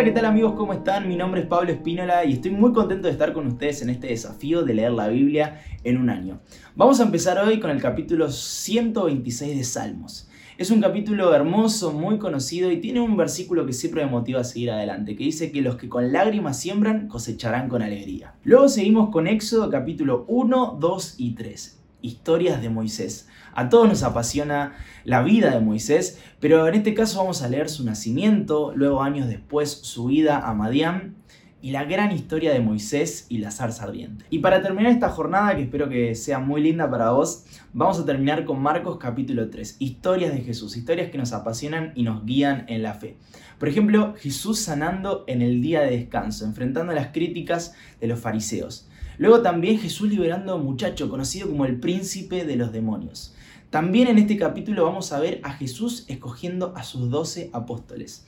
Hola, ¿qué tal amigos? ¿Cómo están? Mi nombre es Pablo Espínola y estoy muy contento de estar con ustedes en este desafío de leer la Biblia en un año. Vamos a empezar hoy con el capítulo 126 de Salmos. Es un capítulo hermoso, muy conocido y tiene un versículo que siempre me motiva a seguir adelante, que dice que los que con lágrimas siembran cosecharán con alegría. Luego seguimos con Éxodo capítulo 1, 2 y 3 historias de Moisés. A todos nos apasiona la vida de Moisés, pero en este caso vamos a leer su nacimiento, luego años después su vida a Madián y la gran historia de Moisés y la zarza ardiente. Y para terminar esta jornada, que espero que sea muy linda para vos, vamos a terminar con Marcos capítulo 3, historias de Jesús, historias que nos apasionan y nos guían en la fe. Por ejemplo, Jesús sanando en el día de descanso, enfrentando las críticas de los fariseos. Luego también Jesús liberando a un muchacho conocido como el príncipe de los demonios. También en este capítulo vamos a ver a Jesús escogiendo a sus doce apóstoles.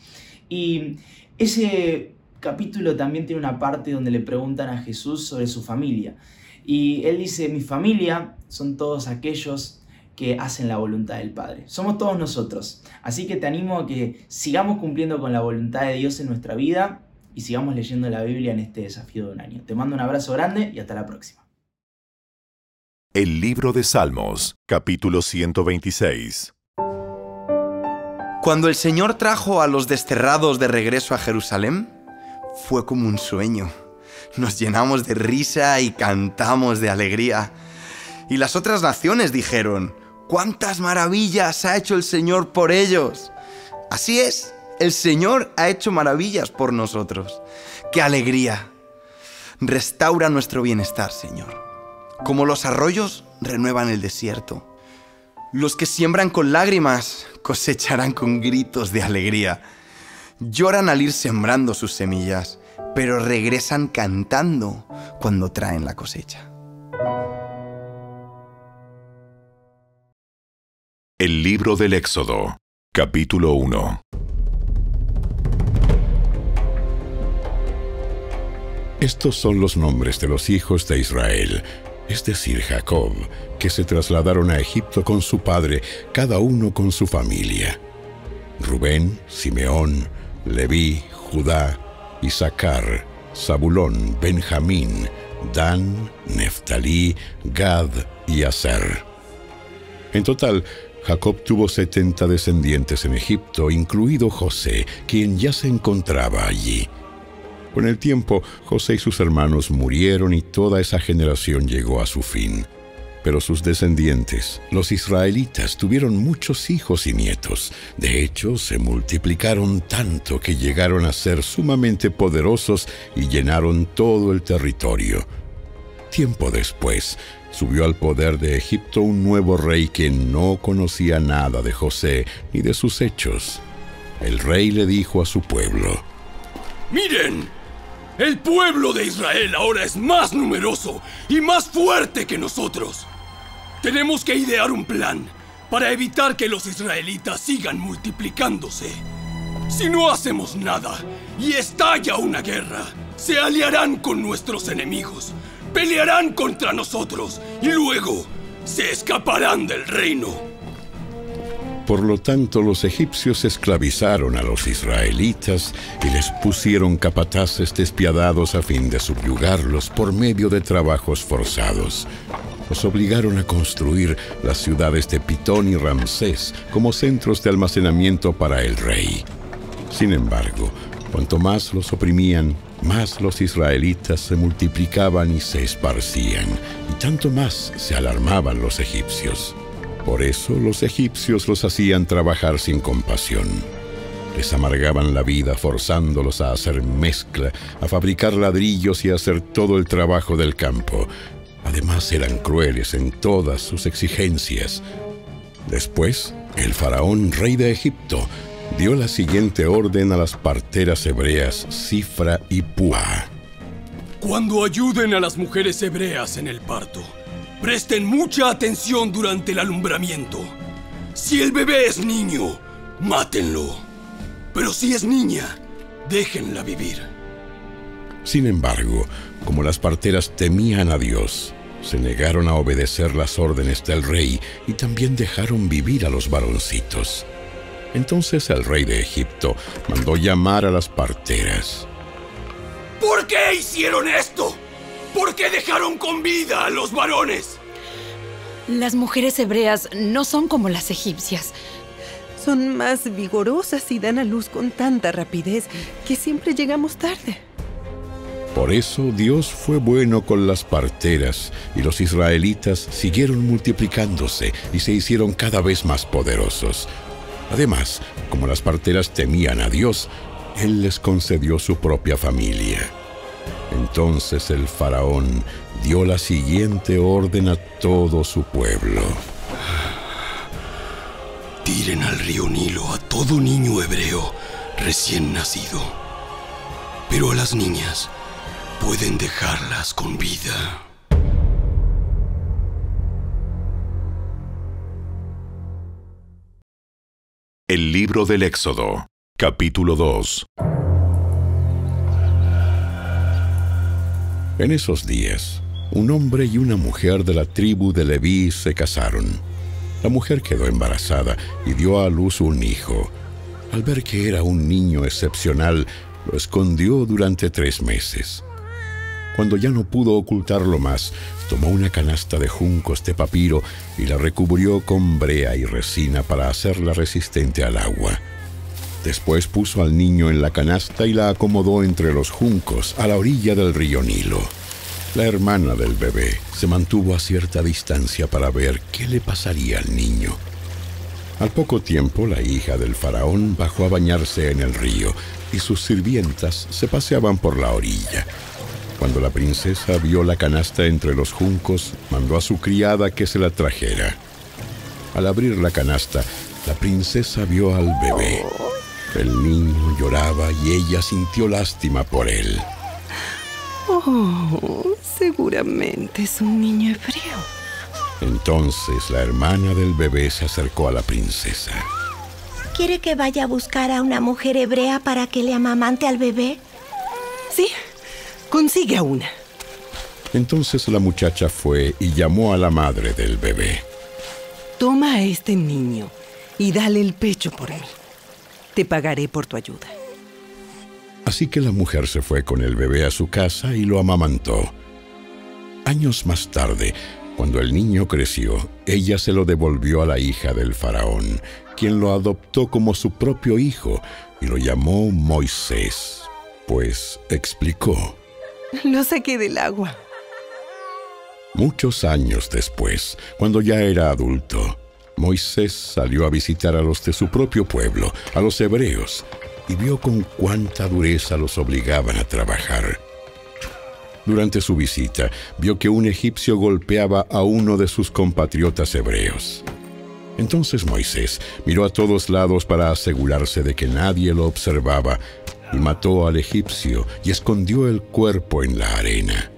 Y ese capítulo también tiene una parte donde le preguntan a Jesús sobre su familia. Y él dice, mi familia son todos aquellos que hacen la voluntad del Padre. Somos todos nosotros. Así que te animo a que sigamos cumpliendo con la voluntad de Dios en nuestra vida y sigamos leyendo la Biblia en este desafío de un año. Te mando un abrazo grande y hasta la próxima. El libro de Salmos, capítulo 126. Cuando el Señor trajo a los desterrados de regreso a Jerusalén, fue como un sueño. Nos llenamos de risa y cantamos de alegría. Y las otras naciones dijeron, ¿cuántas maravillas ha hecho el Señor por ellos? Así es, el Señor ha hecho maravillas por nosotros. ¡Qué alegría! Restaura nuestro bienestar, Señor. Como los arroyos renuevan el desierto. Los que siembran con lágrimas cosecharán con gritos de alegría. Lloran al ir sembrando sus semillas, pero regresan cantando cuando traen la cosecha. El libro del Éxodo, capítulo 1. Estos son los nombres de los hijos de Israel, es decir, Jacob, que se trasladaron a Egipto con su padre, cada uno con su familia. Rubén, Simeón, Leví, Judá, Isaacar, Zabulón, Benjamín, Dan, Neftalí, Gad y Aser. En total, Jacob tuvo setenta descendientes en Egipto, incluido José, quien ya se encontraba allí. Con el tiempo, José y sus hermanos murieron y toda esa generación llegó a su fin. Pero sus descendientes, los israelitas, tuvieron muchos hijos y nietos. De hecho, se multiplicaron tanto que llegaron a ser sumamente poderosos y llenaron todo el territorio. Tiempo después, subió al poder de Egipto un nuevo rey que no conocía nada de José ni de sus hechos. El rey le dijo a su pueblo, Miren, el pueblo de Israel ahora es más numeroso y más fuerte que nosotros. Tenemos que idear un plan para evitar que los israelitas sigan multiplicándose. Si no hacemos nada y estalla una guerra, se aliarán con nuestros enemigos, pelearán contra nosotros y luego se escaparán del reino. Por lo tanto, los egipcios esclavizaron a los israelitas y les pusieron capataces despiadados a fin de subyugarlos por medio de trabajos forzados. Los obligaron a construir las ciudades de Pitón y Ramsés como centros de almacenamiento para el rey. Sin embargo, cuanto más los oprimían, más los israelitas se multiplicaban y se esparcían, y tanto más se alarmaban los egipcios. Por eso los egipcios los hacían trabajar sin compasión. Les amargaban la vida forzándolos a hacer mezcla, a fabricar ladrillos y a hacer todo el trabajo del campo. Además eran crueles en todas sus exigencias. Después, el faraón rey de Egipto dio la siguiente orden a las parteras hebreas Cifra y Pua. Cuando ayuden a las mujeres hebreas en el parto, Presten mucha atención durante el alumbramiento. Si el bebé es niño, mátenlo. Pero si es niña, déjenla vivir. Sin embargo, como las parteras temían a Dios, se negaron a obedecer las órdenes del rey y también dejaron vivir a los varoncitos. Entonces el rey de Egipto mandó llamar a las parteras. ¿Por qué hicieron esto? ¿Por qué dejaron con vida a los varones? Las mujeres hebreas no son como las egipcias. Son más vigorosas y dan a luz con tanta rapidez que siempre llegamos tarde. Por eso Dios fue bueno con las parteras y los israelitas siguieron multiplicándose y se hicieron cada vez más poderosos. Además, como las parteras temían a Dios, Él les concedió su propia familia. Entonces el faraón dio la siguiente orden a todo su pueblo. Tiren al río Nilo a todo niño hebreo recién nacido. Pero a las niñas pueden dejarlas con vida. El libro del Éxodo, capítulo 2. En esos días, un hombre y una mujer de la tribu de Leví se casaron. La mujer quedó embarazada y dio a luz un hijo. Al ver que era un niño excepcional, lo escondió durante tres meses. Cuando ya no pudo ocultarlo más, tomó una canasta de juncos de papiro y la recubrió con brea y resina para hacerla resistente al agua. Después puso al niño en la canasta y la acomodó entre los juncos a la orilla del río Nilo. La hermana del bebé se mantuvo a cierta distancia para ver qué le pasaría al niño. Al poco tiempo la hija del faraón bajó a bañarse en el río y sus sirvientas se paseaban por la orilla. Cuando la princesa vio la canasta entre los juncos, mandó a su criada que se la trajera. Al abrir la canasta, la princesa vio al bebé. El niño lloraba y ella sintió lástima por él. Oh, seguramente es un niño hebreo. Entonces la hermana del bebé se acercó a la princesa. ¿Quiere que vaya a buscar a una mujer hebrea para que le amamante al bebé? Sí, consigue a una. Entonces la muchacha fue y llamó a la madre del bebé. Toma a este niño y dale el pecho por él. Te pagaré por tu ayuda. Así que la mujer se fue con el bebé a su casa y lo amamantó. Años más tarde, cuando el niño creció, ella se lo devolvió a la hija del faraón, quien lo adoptó como su propio hijo y lo llamó Moisés, pues explicó. Lo saqué del agua. Muchos años después, cuando ya era adulto, Moisés salió a visitar a los de su propio pueblo, a los hebreos, y vio con cuánta dureza los obligaban a trabajar. Durante su visita, vio que un egipcio golpeaba a uno de sus compatriotas hebreos. Entonces Moisés miró a todos lados para asegurarse de que nadie lo observaba y mató al egipcio y escondió el cuerpo en la arena.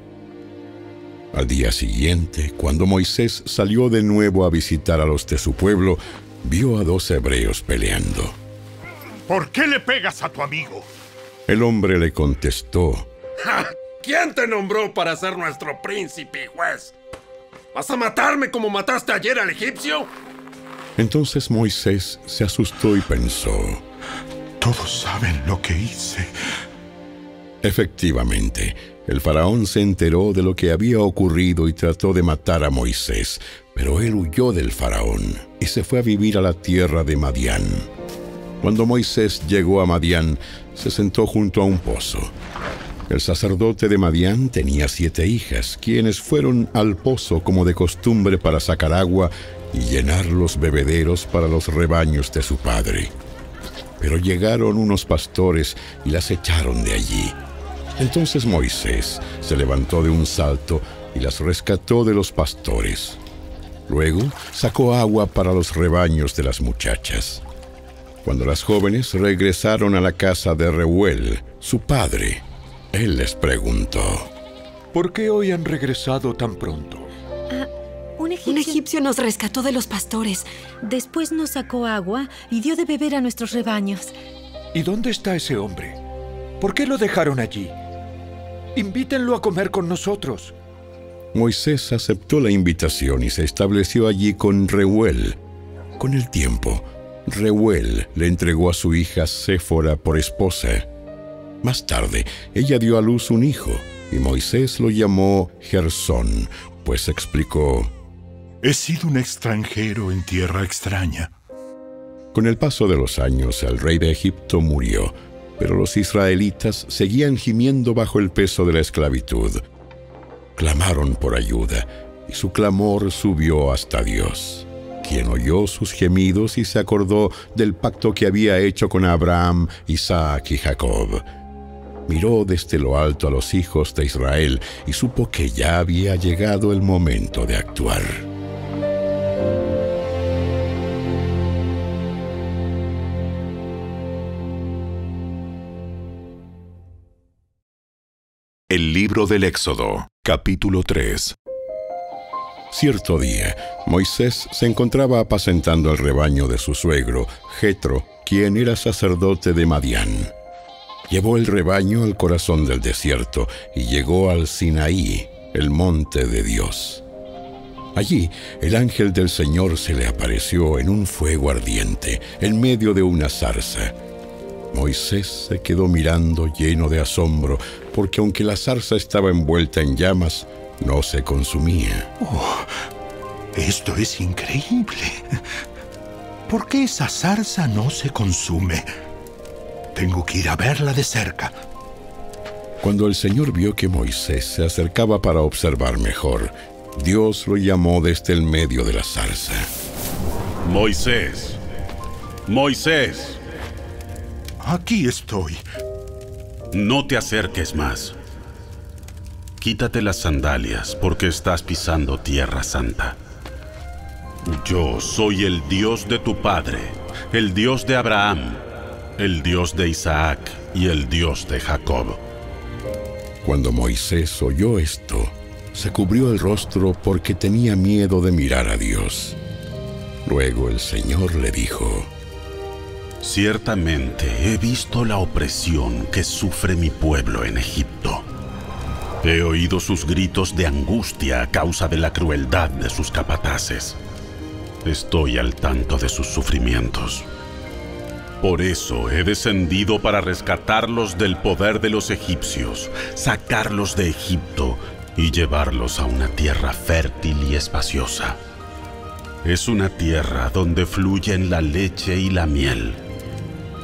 Al día siguiente, cuando Moisés salió de nuevo a visitar a los de su pueblo, vio a dos hebreos peleando. ¿Por qué le pegas a tu amigo? El hombre le contestó, ¡Ja! ¿Quién te nombró para ser nuestro príncipe y juez? ¿Vas a matarme como mataste ayer al egipcio? Entonces Moisés se asustó y pensó, Todos saben lo que hice. Efectivamente, el faraón se enteró de lo que había ocurrido y trató de matar a Moisés, pero él huyó del faraón y se fue a vivir a la tierra de Madián. Cuando Moisés llegó a Madián, se sentó junto a un pozo. El sacerdote de Madián tenía siete hijas, quienes fueron al pozo como de costumbre para sacar agua y llenar los bebederos para los rebaños de su padre. Pero llegaron unos pastores y las echaron de allí. Entonces Moisés se levantó de un salto y las rescató de los pastores. Luego sacó agua para los rebaños de las muchachas. Cuando las jóvenes regresaron a la casa de Reuel, su padre, él les preguntó, ¿Por qué hoy han regresado tan pronto? Un egipcio, Un egipcio nos rescató de los pastores. después nos sacó agua y dio de beber a nuestros rebaños. ¿Y dónde está ese hombre? ¿Por qué lo dejaron allí? Invítenlo a comer con nosotros. Moisés aceptó la invitación y se estableció allí con Reuel. Con el tiempo, Reuel le entregó a su hija Séfora por esposa. Más tarde, ella dio a luz un hijo, y Moisés lo llamó Gersón, pues explicó, He sido un extranjero en tierra extraña. Con el paso de los años, el rey de Egipto murió, pero los israelitas seguían gimiendo bajo el peso de la esclavitud. Clamaron por ayuda, y su clamor subió hasta Dios quien oyó sus gemidos y se acordó del pacto que había hecho con Abraham, Isaac y Jacob. Miró desde lo alto a los hijos de Israel y supo que ya había llegado el momento de actuar. El libro del Éxodo, capítulo 3 Cierto día, Moisés se encontraba apacentando el rebaño de su suegro, Jetro, quien era sacerdote de Madián. Llevó el rebaño al corazón del desierto y llegó al Sinaí, el monte de Dios. Allí, el ángel del Señor se le apareció en un fuego ardiente, en medio de una zarza. Moisés se quedó mirando lleno de asombro, porque aunque la zarza estaba envuelta en llamas, no se consumía. Oh, esto es increíble. ¿Por qué esa zarza no se consume? Tengo que ir a verla de cerca. Cuando el Señor vio que Moisés se acercaba para observar mejor, Dios lo llamó desde el medio de la zarza. Moisés, Moisés. Aquí estoy. No te acerques más. Quítate las sandalias porque estás pisando tierra santa. Yo soy el Dios de tu padre, el Dios de Abraham, el Dios de Isaac y el Dios de Jacob. Cuando Moisés oyó esto, se cubrió el rostro porque tenía miedo de mirar a Dios. Luego el Señor le dijo, Ciertamente he visto la opresión que sufre mi pueblo en Egipto He oído sus gritos de angustia a causa de la crueldad de sus capataces. Estoy al tanto de sus sufrimientos. Por eso he descendido para rescatarlos del poder de los egipcios, sacarlos de Egipto y llevarlos a una tierra fértil y espaciosa. Es una tierra donde fluyen la leche y la miel.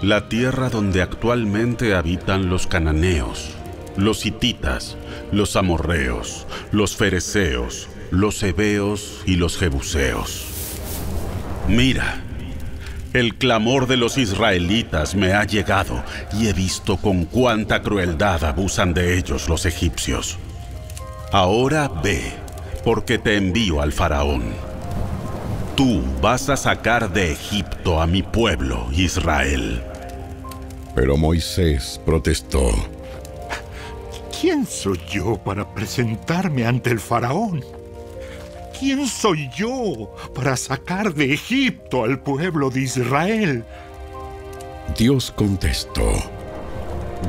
La tierra donde actualmente habitan los cananeos, los hititas, los amorreos, los fereceos, los hebeos y los jebuseos. Mira, el clamor de los israelitas me ha llegado y he visto con cuánta crueldad abusan de ellos los egipcios. Ahora ve, porque te envío al faraón. Tú vas a sacar de Egipto a mi pueblo, Israel. Pero Moisés protestó. ¿Quién soy yo para presentarme ante el faraón? ¿Quién soy yo para sacar de Egipto al pueblo de Israel? Dios contestó,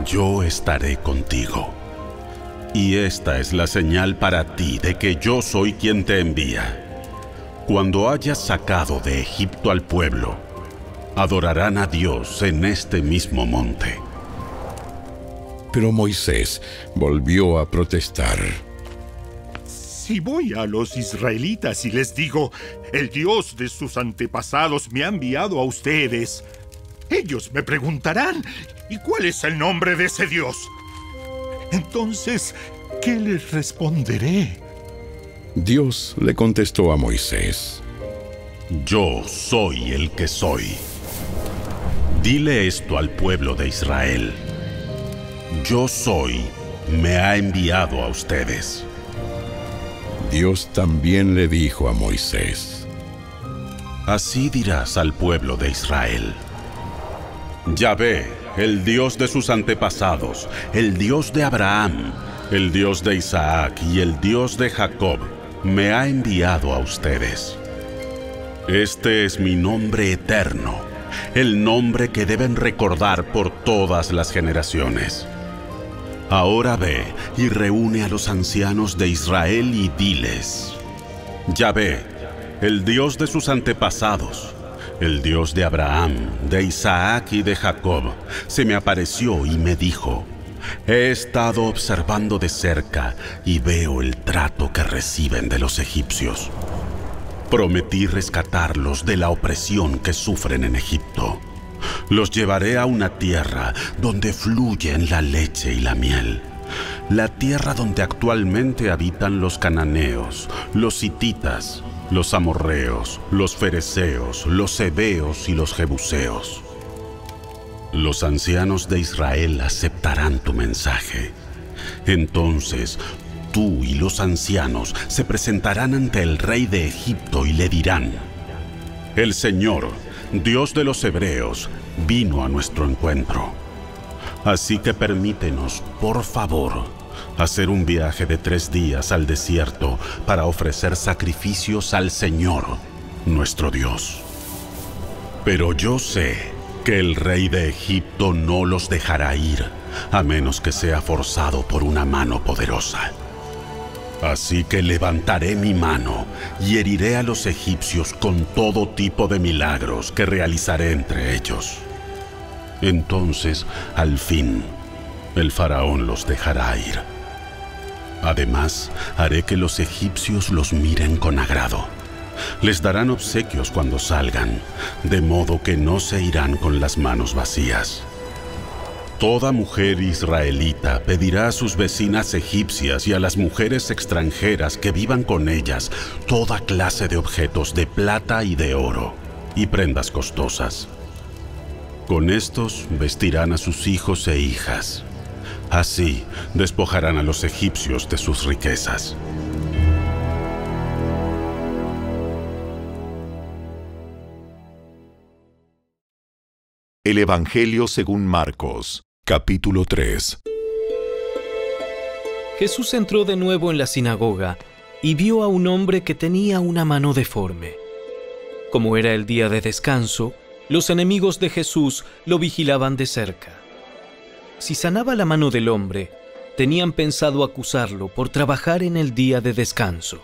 Yo estaré contigo. Y esta es la señal para ti de que yo soy quien te envía. Cuando hayas sacado de Egipto al pueblo, adorarán a Dios en este mismo monte. Pero Moisés volvió a protestar. Si voy a los israelitas y les digo, el Dios de sus antepasados me ha enviado a ustedes, ellos me preguntarán, ¿y cuál es el nombre de ese Dios? Entonces, ¿qué les responderé? Dios le contestó a Moisés, Yo soy el que soy. Dile esto al pueblo de Israel. Yo soy, me ha enviado a ustedes. Dios también le dijo a Moisés, Así dirás al pueblo de Israel. Yahvé, el Dios de sus antepasados, el Dios de Abraham, el Dios de Isaac y el Dios de Jacob, me ha enviado a ustedes. Este es mi nombre eterno, el nombre que deben recordar por todas las generaciones. Ahora ve y reúne a los ancianos de Israel y diles, Yahvé, el Dios de sus antepasados, el Dios de Abraham, de Isaac y de Jacob, se me apareció y me dijo, He estado observando de cerca y veo el trato que reciben de los egipcios. Prometí rescatarlos de la opresión que sufren en Egipto. Los llevaré a una tierra donde fluyen la leche y la miel. La tierra donde actualmente habitan los cananeos, los hititas, los amorreos, los fereceos, los hebeos y los jebuseos. Los ancianos de Israel aceptarán tu mensaje. Entonces tú y los ancianos se presentarán ante el rey de Egipto y le dirán, El Señor, Dios de los hebreos, vino a nuestro encuentro. Así que permítenos, por favor, hacer un viaje de tres días al desierto para ofrecer sacrificios al Señor, nuestro Dios. Pero yo sé que el rey de Egipto no los dejará ir, a menos que sea forzado por una mano poderosa. Así que levantaré mi mano y heriré a los egipcios con todo tipo de milagros que realizaré entre ellos. Entonces, al fin, el faraón los dejará ir. Además, haré que los egipcios los miren con agrado. Les darán obsequios cuando salgan, de modo que no se irán con las manos vacías. Toda mujer israelita pedirá a sus vecinas egipcias y a las mujeres extranjeras que vivan con ellas toda clase de objetos de plata y de oro y prendas costosas. Con estos vestirán a sus hijos e hijas. Así despojarán a los egipcios de sus riquezas. El Evangelio según Marcos, capítulo 3. Jesús entró de nuevo en la sinagoga y vio a un hombre que tenía una mano deforme. Como era el día de descanso, los enemigos de Jesús lo vigilaban de cerca. Si sanaba la mano del hombre, tenían pensado acusarlo por trabajar en el día de descanso.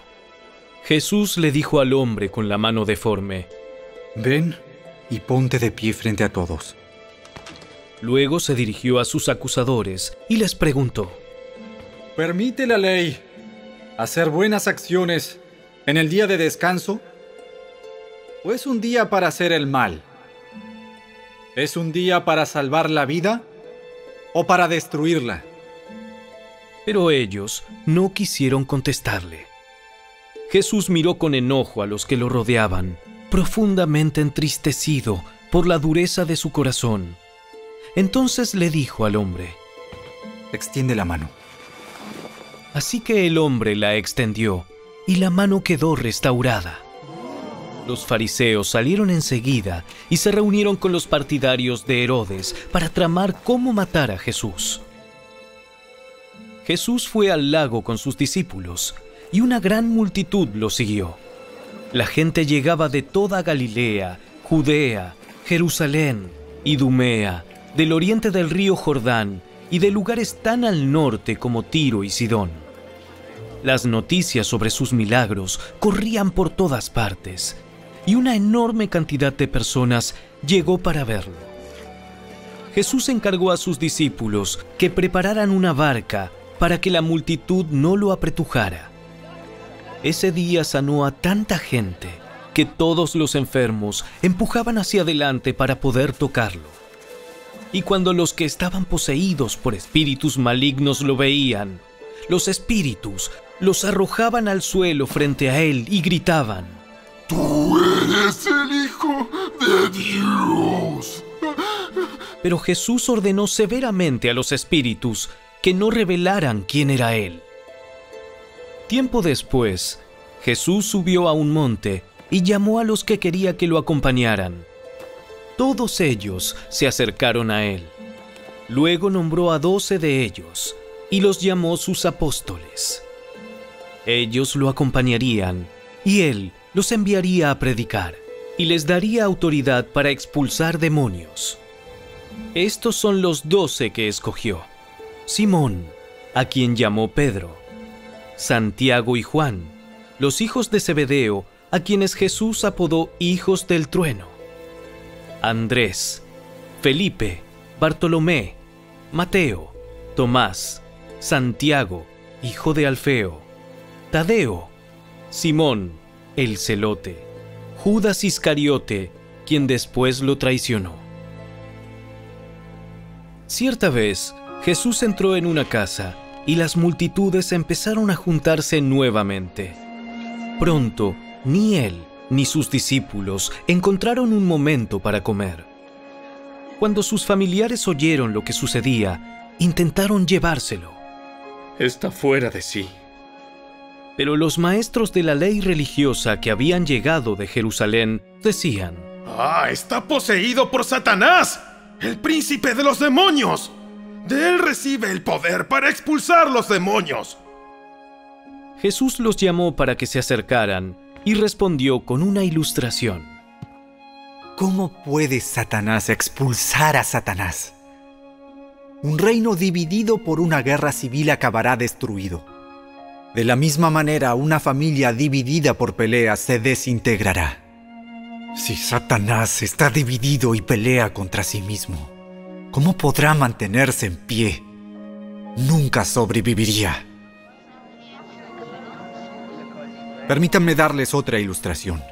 Jesús le dijo al hombre con la mano deforme, Ven y ponte de pie frente a todos. Luego se dirigió a sus acusadores y les preguntó, ¿Permite la ley hacer buenas acciones en el día de descanso? ¿O es un día para hacer el mal? ¿Es un día para salvar la vida o para destruirla? Pero ellos no quisieron contestarle. Jesús miró con enojo a los que lo rodeaban, profundamente entristecido por la dureza de su corazón. Entonces le dijo al hombre, Extiende la mano. Así que el hombre la extendió y la mano quedó restaurada. Los fariseos salieron enseguida y se reunieron con los partidarios de Herodes para tramar cómo matar a Jesús. Jesús fue al lago con sus discípulos y una gran multitud lo siguió. La gente llegaba de toda Galilea, Judea, Jerusalén, Idumea, del oriente del río Jordán y de lugares tan al norte como Tiro y Sidón. Las noticias sobre sus milagros corrían por todas partes y una enorme cantidad de personas llegó para verlo. Jesús encargó a sus discípulos que prepararan una barca para que la multitud no lo apretujara. Ese día sanó a tanta gente que todos los enfermos empujaban hacia adelante para poder tocarlo. Y cuando los que estaban poseídos por espíritus malignos lo veían, los espíritus los arrojaban al suelo frente a él y gritaban, Tú eres el Hijo de Dios. Pero Jesús ordenó severamente a los espíritus que no revelaran quién era Él. Tiempo después, Jesús subió a un monte y llamó a los que quería que lo acompañaran. Todos ellos se acercaron a Él. Luego nombró a doce de ellos y los llamó sus apóstoles. Ellos lo acompañarían y Él los enviaría a predicar y les daría autoridad para expulsar demonios. Estos son los doce que escogió. Simón, a quien llamó Pedro, Santiago y Juan, los hijos de Zebedeo, a quienes Jesús apodó hijos del trueno, Andrés, Felipe, Bartolomé, Mateo, Tomás, Santiago, hijo de Alfeo, Tadeo, Simón, el celote, Judas Iscariote, quien después lo traicionó. Cierta vez, Jesús entró en una casa y las multitudes empezaron a juntarse nuevamente. Pronto, ni él ni sus discípulos encontraron un momento para comer. Cuando sus familiares oyeron lo que sucedía, intentaron llevárselo. Está fuera de sí. Pero los maestros de la ley religiosa que habían llegado de Jerusalén decían, ¡Ah, está poseído por Satanás, el príncipe de los demonios! De él recibe el poder para expulsar los demonios. Jesús los llamó para que se acercaran y respondió con una ilustración. ¿Cómo puede Satanás expulsar a Satanás? Un reino dividido por una guerra civil acabará destruido. De la misma manera, una familia dividida por peleas se desintegrará. Si Satanás está dividido y pelea contra sí mismo, ¿cómo podrá mantenerse en pie? Nunca sobreviviría. Permítanme darles otra ilustración.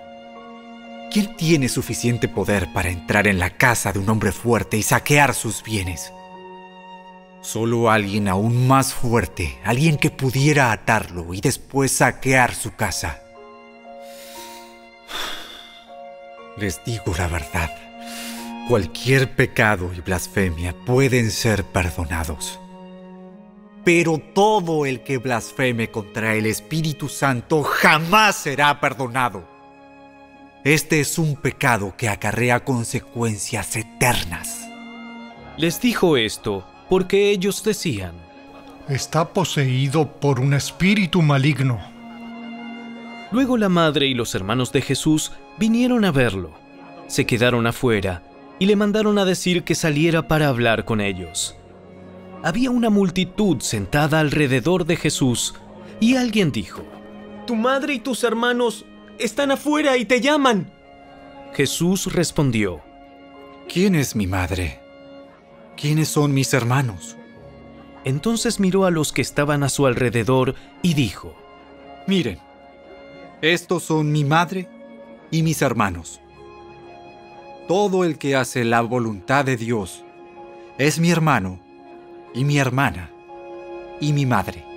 ¿Quién tiene suficiente poder para entrar en la casa de un hombre fuerte y saquear sus bienes? Solo alguien aún más fuerte, alguien que pudiera atarlo y después saquear su casa. Les digo la verdad, cualquier pecado y blasfemia pueden ser perdonados. Pero todo el que blasfeme contra el Espíritu Santo jamás será perdonado. Este es un pecado que acarrea consecuencias eternas. Les dijo esto porque ellos decían, Está poseído por un espíritu maligno. Luego la madre y los hermanos de Jesús vinieron a verlo. Se quedaron afuera y le mandaron a decir que saliera para hablar con ellos. Había una multitud sentada alrededor de Jesús y alguien dijo, Tu madre y tus hermanos están afuera y te llaman. Jesús respondió, ¿Quién es mi madre? ¿Quiénes son mis hermanos? Entonces miró a los que estaban a su alrededor y dijo, Miren, estos son mi madre y mis hermanos. Todo el que hace la voluntad de Dios es mi hermano y mi hermana y mi madre.